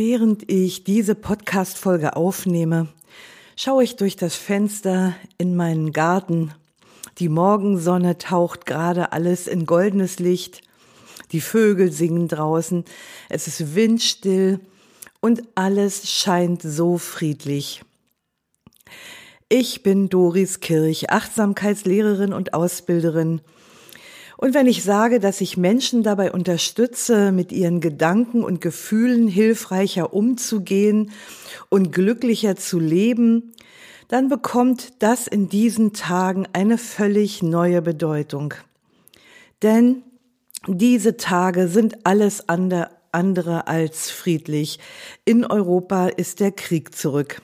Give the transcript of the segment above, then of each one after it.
Während ich diese Podcast-Folge aufnehme, schaue ich durch das Fenster in meinen Garten. Die Morgensonne taucht gerade alles in goldenes Licht. Die Vögel singen draußen. Es ist windstill und alles scheint so friedlich. Ich bin Doris Kirch, Achtsamkeitslehrerin und Ausbilderin und wenn ich sage, dass ich Menschen dabei unterstütze, mit ihren Gedanken und Gefühlen hilfreicher umzugehen und glücklicher zu leben, dann bekommt das in diesen Tagen eine völlig neue Bedeutung. Denn diese Tage sind alles andere als friedlich. In Europa ist der Krieg zurück.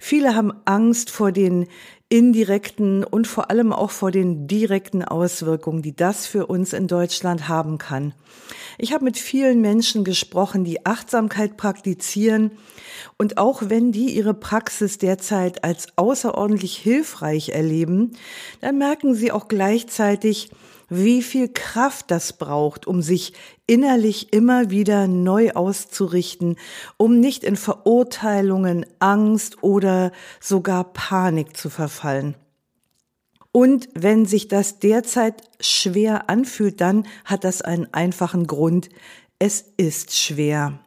Viele haben Angst vor den indirekten und vor allem auch vor den direkten Auswirkungen, die das für uns in Deutschland haben kann. Ich habe mit vielen Menschen gesprochen, die Achtsamkeit praktizieren und auch wenn die ihre Praxis derzeit als außerordentlich hilfreich erleben, dann merken sie auch gleichzeitig, wie viel Kraft das braucht, um sich innerlich immer wieder neu auszurichten, um nicht in Verurteilungen, Angst oder sogar Panik zu verfallen. Und wenn sich das derzeit schwer anfühlt, dann hat das einen einfachen Grund. Es ist schwer.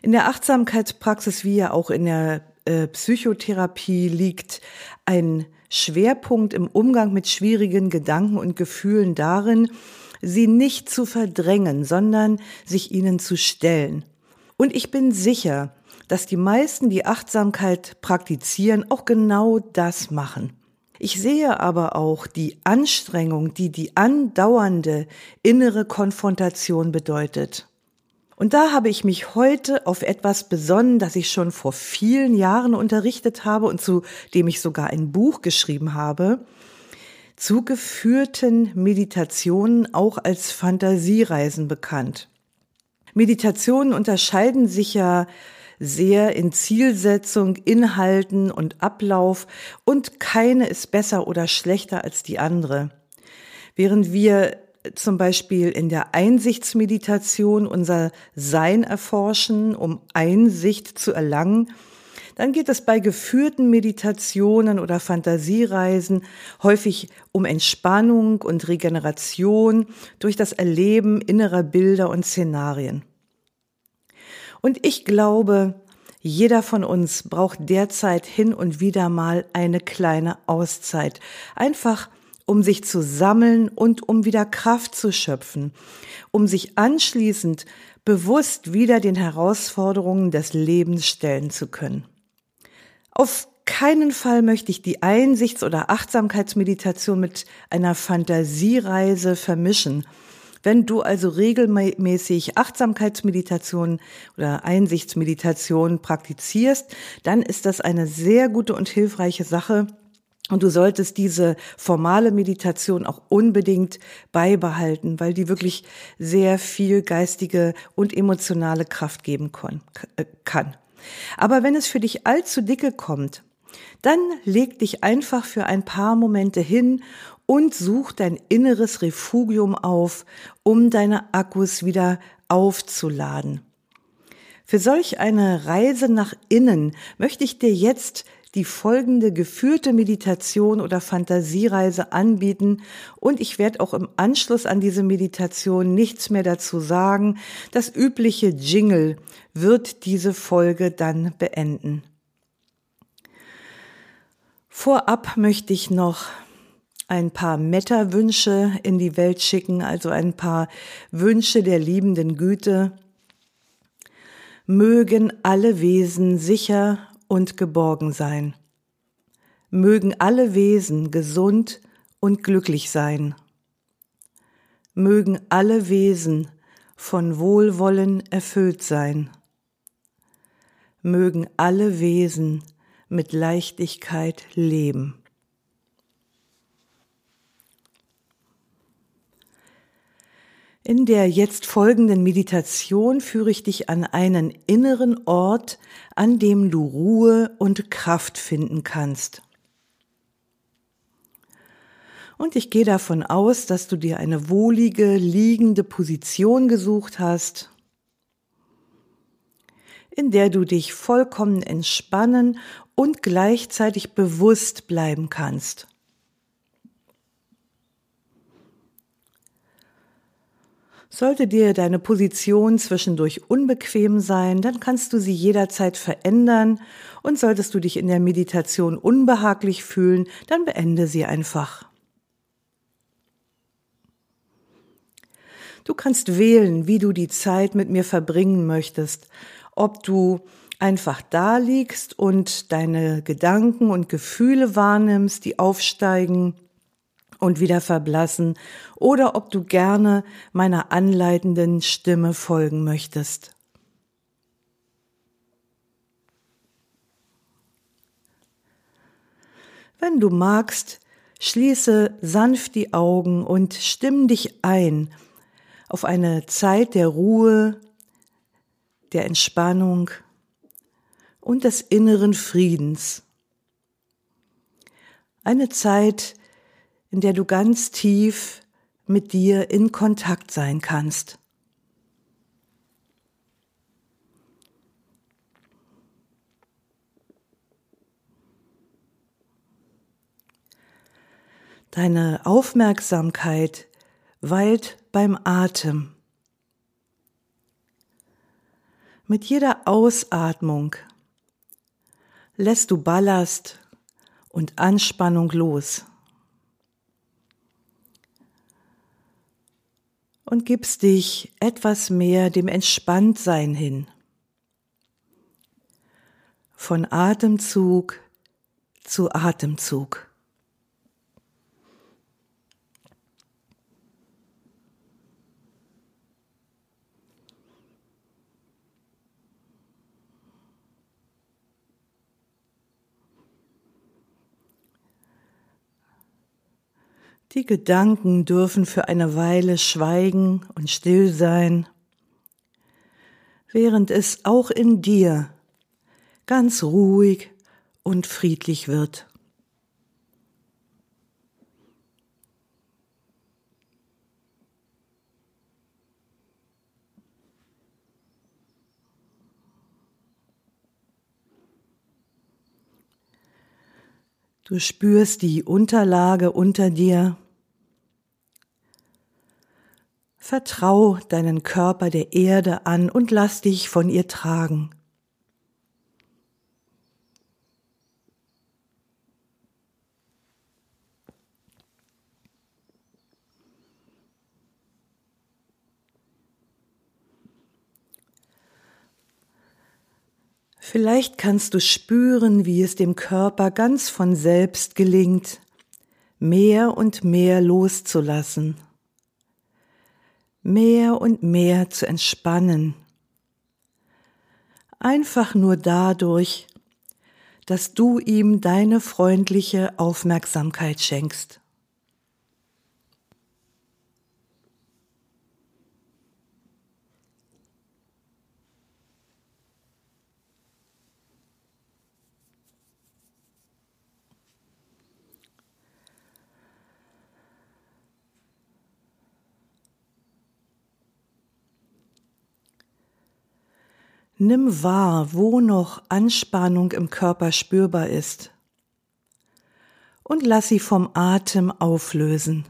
In der Achtsamkeitspraxis wie ja auch in der äh, Psychotherapie liegt ein Schwerpunkt im Umgang mit schwierigen Gedanken und Gefühlen darin, sie nicht zu verdrängen, sondern sich ihnen zu stellen. Und ich bin sicher, dass die meisten, die Achtsamkeit praktizieren, auch genau das machen. Ich sehe aber auch die Anstrengung, die die andauernde innere Konfrontation bedeutet. Und da habe ich mich heute auf etwas besonnen, das ich schon vor vielen Jahren unterrichtet habe und zu dem ich sogar ein Buch geschrieben habe, zu geführten Meditationen auch als Fantasiereisen bekannt. Meditationen unterscheiden sich ja sehr in Zielsetzung, Inhalten und Ablauf und keine ist besser oder schlechter als die andere. Während wir zum Beispiel in der Einsichtsmeditation unser Sein erforschen, um Einsicht zu erlangen, dann geht es bei geführten Meditationen oder Fantasiereisen häufig um Entspannung und Regeneration durch das Erleben innerer Bilder und Szenarien. Und ich glaube, jeder von uns braucht derzeit hin und wieder mal eine kleine Auszeit. Einfach um sich zu sammeln und um wieder Kraft zu schöpfen, um sich anschließend bewusst wieder den Herausforderungen des Lebens stellen zu können. Auf keinen Fall möchte ich die Einsichts- oder Achtsamkeitsmeditation mit einer Fantasiereise vermischen. Wenn du also regelmäßig Achtsamkeitsmeditation oder Einsichtsmeditation praktizierst, dann ist das eine sehr gute und hilfreiche Sache, und du solltest diese formale Meditation auch unbedingt beibehalten, weil die wirklich sehr viel geistige und emotionale Kraft geben äh, kann. Aber wenn es für dich allzu dicke kommt, dann leg dich einfach für ein paar Momente hin und such dein inneres Refugium auf, um deine Akkus wieder aufzuladen. Für solch eine Reise nach innen möchte ich dir jetzt die folgende geführte Meditation oder Fantasiereise anbieten und ich werde auch im Anschluss an diese Meditation nichts mehr dazu sagen. Das übliche Jingle wird diese Folge dann beenden. Vorab möchte ich noch ein paar Meta-Wünsche in die Welt schicken, also ein paar Wünsche der liebenden Güte. Mögen alle Wesen sicher und geborgen sein. Mögen alle Wesen gesund und glücklich sein. Mögen alle Wesen von Wohlwollen erfüllt sein. mögen alle Wesen mit Leichtigkeit leben. In der jetzt folgenden Meditation führe ich dich an einen inneren Ort, an dem du Ruhe und Kraft finden kannst. Und ich gehe davon aus, dass du dir eine wohlige, liegende Position gesucht hast, in der du dich vollkommen entspannen und gleichzeitig bewusst bleiben kannst. Sollte dir deine Position zwischendurch unbequem sein, dann kannst du sie jederzeit verändern und solltest du dich in der Meditation unbehaglich fühlen, dann beende sie einfach. Du kannst wählen, wie du die Zeit mit mir verbringen möchtest, ob du einfach da liegst und deine Gedanken und Gefühle wahrnimmst, die aufsteigen, und wieder verblassen oder ob du gerne meiner anleitenden Stimme folgen möchtest. Wenn du magst, schließe sanft die Augen und stimm dich ein auf eine Zeit der Ruhe, der Entspannung und des inneren Friedens. Eine Zeit, in der du ganz tief mit dir in Kontakt sein kannst. Deine Aufmerksamkeit weilt beim Atem. Mit jeder Ausatmung lässt du Ballast und Anspannung los. Und gibst dich etwas mehr dem Entspanntsein hin. Von Atemzug zu Atemzug. Die Gedanken dürfen für eine Weile schweigen und still sein, während es auch in dir ganz ruhig und friedlich wird. Du spürst die Unterlage unter dir Vertrau deinen Körper der Erde an und lass dich von ihr tragen. Vielleicht kannst du spüren, wie es dem Körper ganz von selbst gelingt, mehr und mehr loszulassen mehr und mehr zu entspannen. Einfach nur dadurch, dass du ihm deine freundliche Aufmerksamkeit schenkst. Nimm wahr, wo noch Anspannung im Körper spürbar ist und lass sie vom Atem auflösen.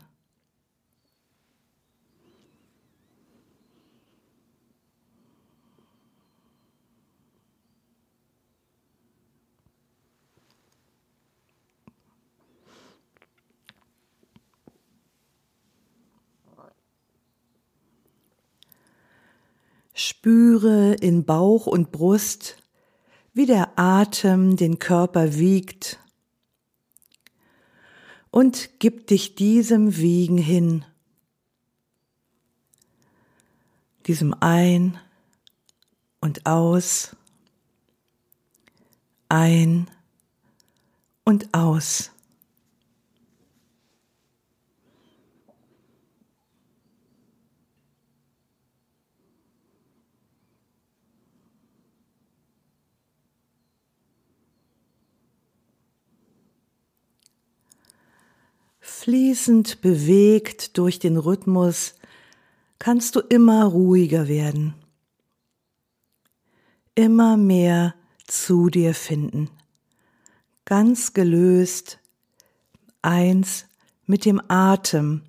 Spüre in Bauch und Brust, wie der Atem den Körper wiegt und gib dich diesem Wiegen hin, diesem Ein und Aus ein und aus. Fließend bewegt durch den Rhythmus kannst du immer ruhiger werden, immer mehr zu dir finden, ganz gelöst, eins mit dem Atem,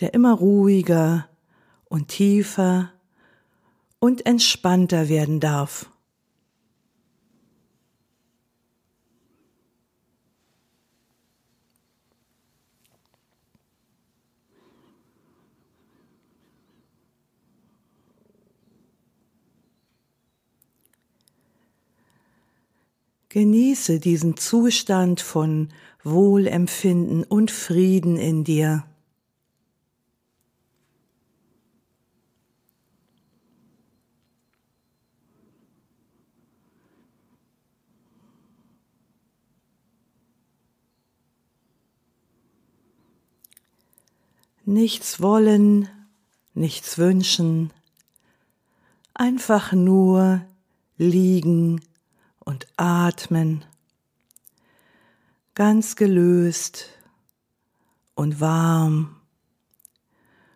der immer ruhiger und tiefer und entspannter werden darf. Genieße diesen Zustand von Wohlempfinden und Frieden in dir. Nichts wollen, nichts wünschen, einfach nur liegen und atmen, ganz gelöst und warm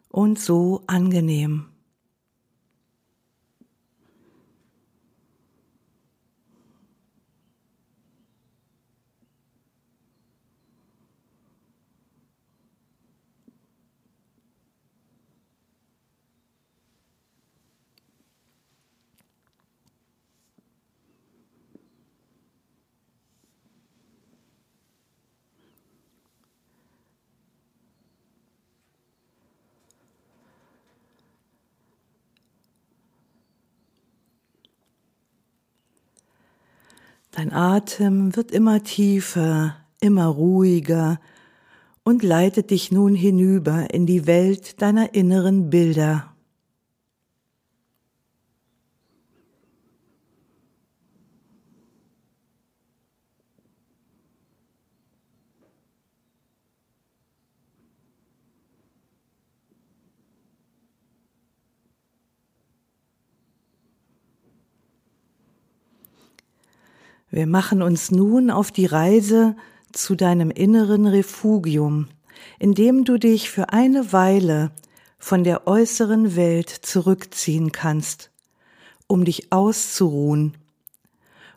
und so angenehm. Dein Atem wird immer tiefer, immer ruhiger und leitet dich nun hinüber in die Welt deiner inneren Bilder. Wir machen uns nun auf die Reise zu deinem inneren Refugium, in dem du dich für eine Weile von der äußeren Welt zurückziehen kannst, um dich auszuruhen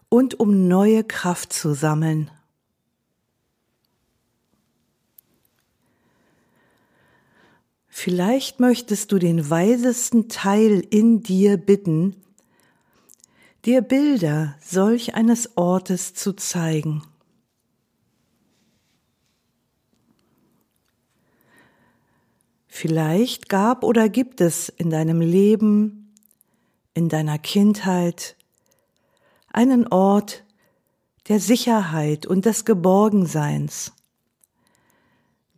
und um neue Kraft zu sammeln. Vielleicht möchtest du den weisesten Teil in dir bitten, dir Bilder solch eines Ortes zu zeigen. Vielleicht gab oder gibt es in deinem Leben, in deiner Kindheit einen Ort der Sicherheit und des Geborgenseins,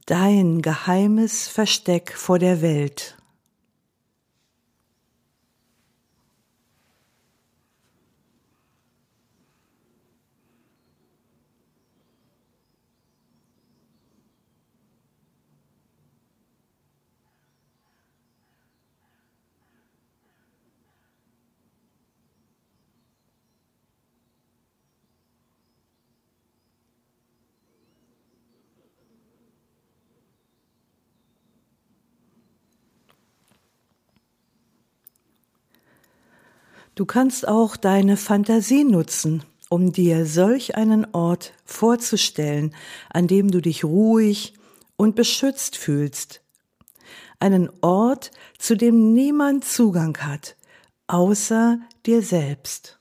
dein geheimes Versteck vor der Welt. Du kannst auch deine Fantasie nutzen, um dir solch einen Ort vorzustellen, an dem du dich ruhig und beschützt fühlst. Einen Ort, zu dem niemand Zugang hat, außer dir selbst.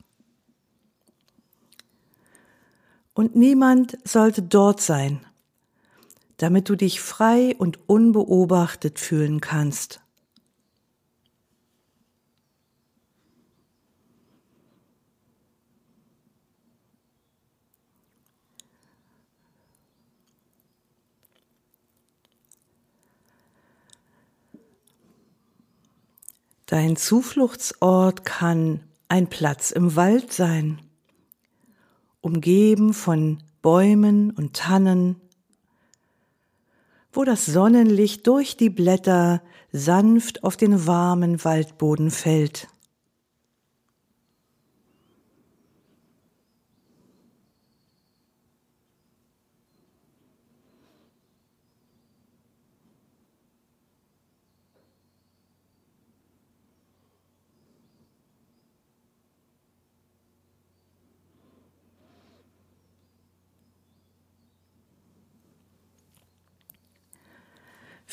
Und niemand sollte dort sein, damit du dich frei und unbeobachtet fühlen kannst. Dein Zufluchtsort kann ein Platz im Wald sein umgeben von Bäumen und Tannen, wo das Sonnenlicht durch die Blätter sanft auf den warmen Waldboden fällt.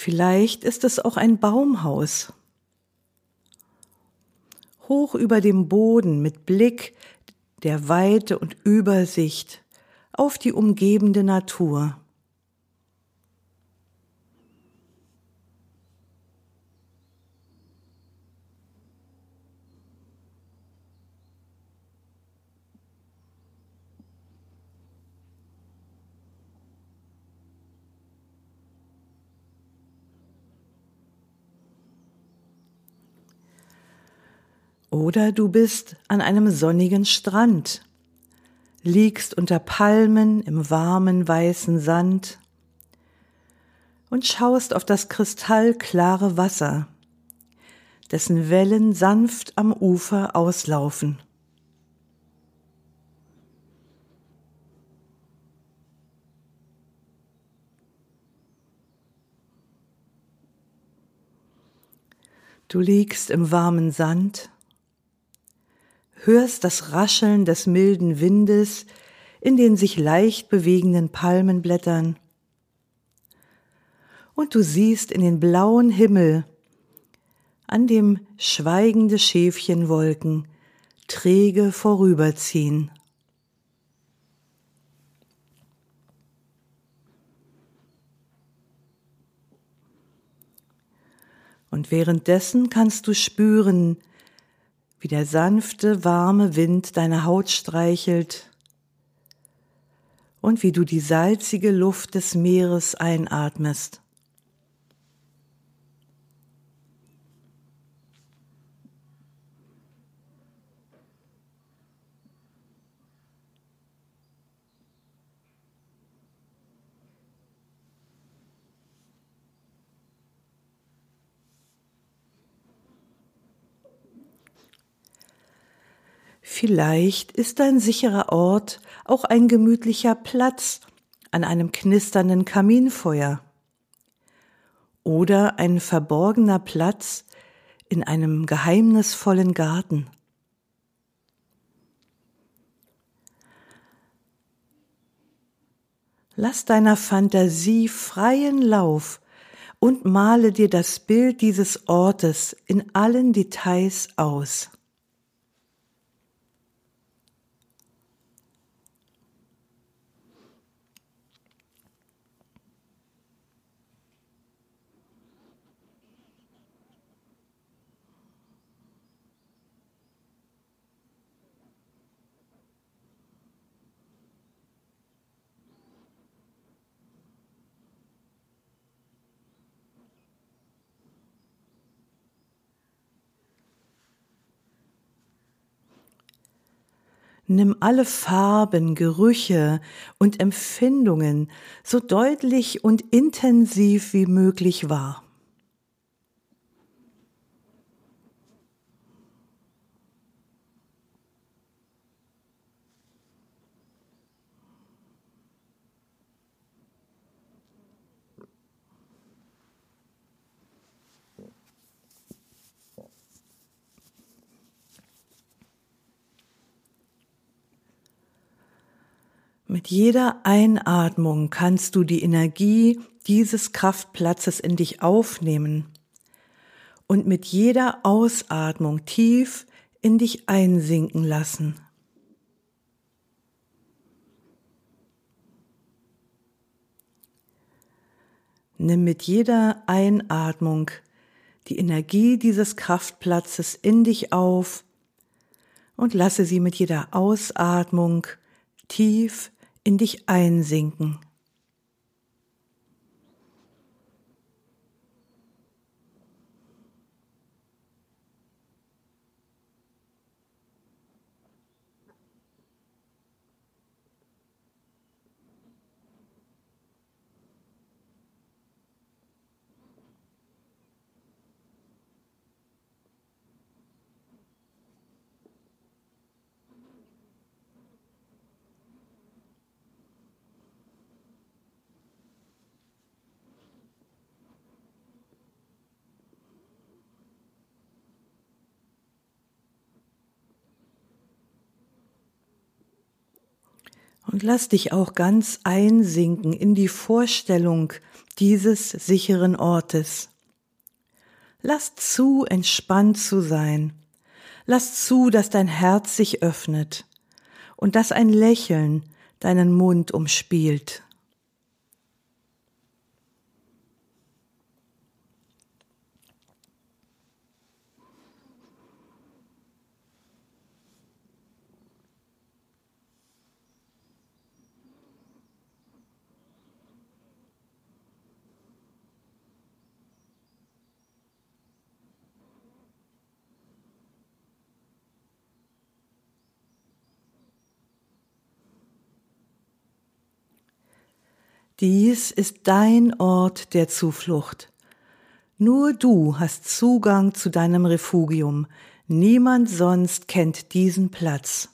Vielleicht ist es auch ein Baumhaus. Hoch über dem Boden mit Blick der Weite und Übersicht auf die umgebende Natur. Oder du bist an einem sonnigen Strand, liegst unter Palmen im warmen weißen Sand und schaust auf das kristallklare Wasser, dessen Wellen sanft am Ufer auslaufen. Du liegst im warmen Sand hörst das Rascheln des milden Windes in den sich leicht bewegenden Palmenblättern. Und du siehst in den blauen Himmel, an dem schweigende Schäfchenwolken träge vorüberziehen. Und währenddessen kannst du spüren, wie der sanfte, warme Wind deine Haut streichelt und wie du die salzige Luft des Meeres einatmest. Vielleicht ist ein sicherer Ort auch ein gemütlicher Platz an einem knisternden Kaminfeuer oder ein verborgener Platz in einem geheimnisvollen Garten. Lass deiner Fantasie freien Lauf und male dir das Bild dieses Ortes in allen Details aus. Nimm alle Farben, Gerüche und Empfindungen so deutlich und intensiv wie möglich wahr. Mit jeder Einatmung kannst du die Energie dieses Kraftplatzes in dich aufnehmen und mit jeder Ausatmung tief in dich einsinken lassen. Nimm mit jeder Einatmung die Energie dieses Kraftplatzes in dich auf und lasse sie mit jeder Ausatmung tief in dich einsinken. Lass dich auch ganz einsinken in die Vorstellung dieses sicheren Ortes. Lass zu, entspannt zu sein. Lass zu, dass dein Herz sich öffnet und dass ein Lächeln deinen Mund umspielt. Dies ist dein Ort der Zuflucht. Nur du hast Zugang zu deinem Refugium, niemand sonst kennt diesen Platz.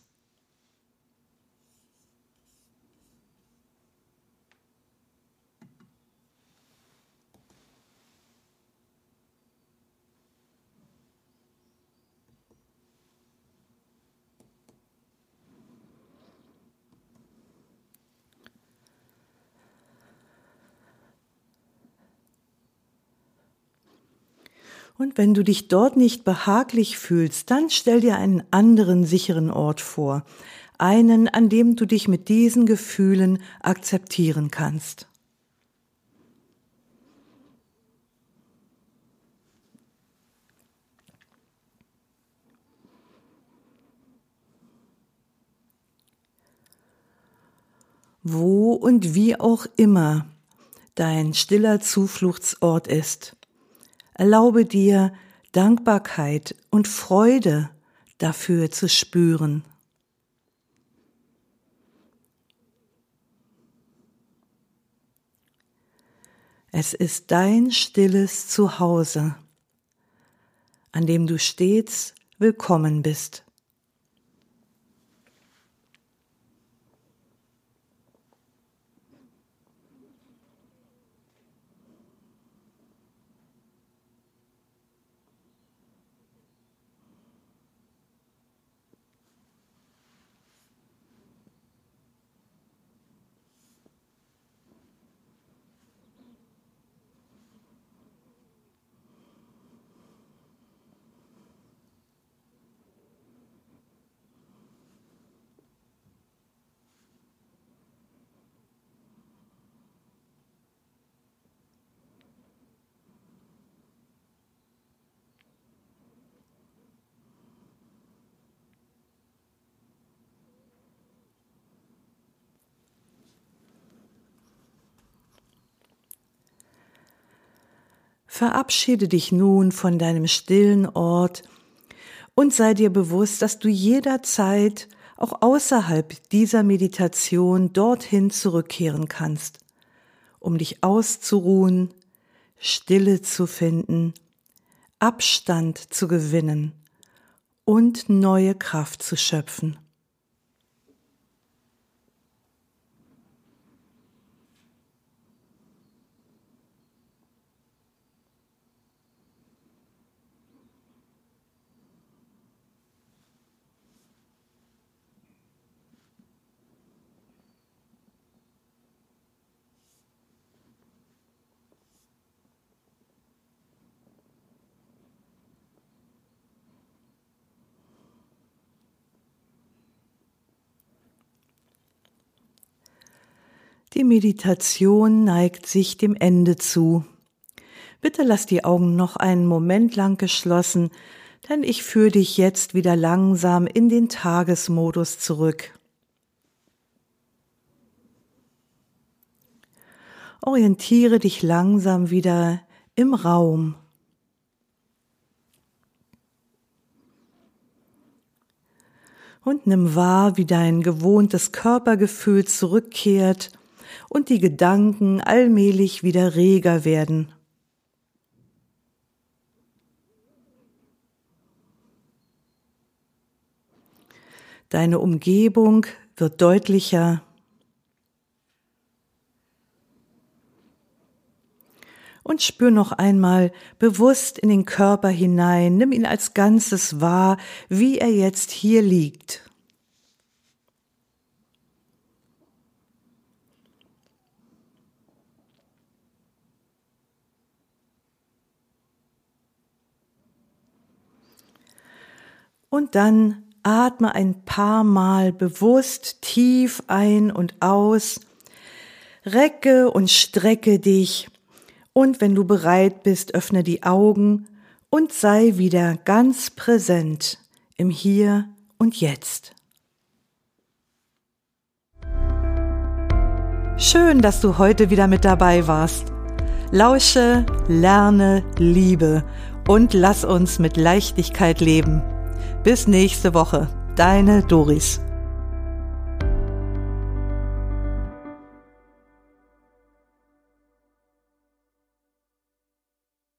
Und wenn du dich dort nicht behaglich fühlst, dann stell dir einen anderen sicheren Ort vor, einen, an dem du dich mit diesen Gefühlen akzeptieren kannst. Wo und wie auch immer dein stiller Zufluchtsort ist, Erlaube dir Dankbarkeit und Freude dafür zu spüren. Es ist dein stilles Zuhause, an dem du stets willkommen bist. Verabschiede dich nun von deinem stillen Ort und sei dir bewusst, dass du jederzeit auch außerhalb dieser Meditation dorthin zurückkehren kannst, um dich auszuruhen, Stille zu finden, Abstand zu gewinnen und neue Kraft zu schöpfen. Meditation neigt sich dem Ende zu. Bitte lass die Augen noch einen Moment lang geschlossen, denn ich führe dich jetzt wieder langsam in den Tagesmodus zurück. Orientiere dich langsam wieder im Raum. Und nimm wahr, wie dein gewohntes Körpergefühl zurückkehrt und die Gedanken allmählich wieder reger werden. Deine Umgebung wird deutlicher. Und spür noch einmal bewusst in den Körper hinein, nimm ihn als Ganzes wahr, wie er jetzt hier liegt. Und dann atme ein paar Mal bewusst tief ein und aus. Recke und strecke dich. Und wenn du bereit bist, öffne die Augen und sei wieder ganz präsent im Hier und Jetzt. Schön, dass du heute wieder mit dabei warst. Lausche, lerne, liebe und lass uns mit Leichtigkeit leben. Bis nächste Woche, deine Doris.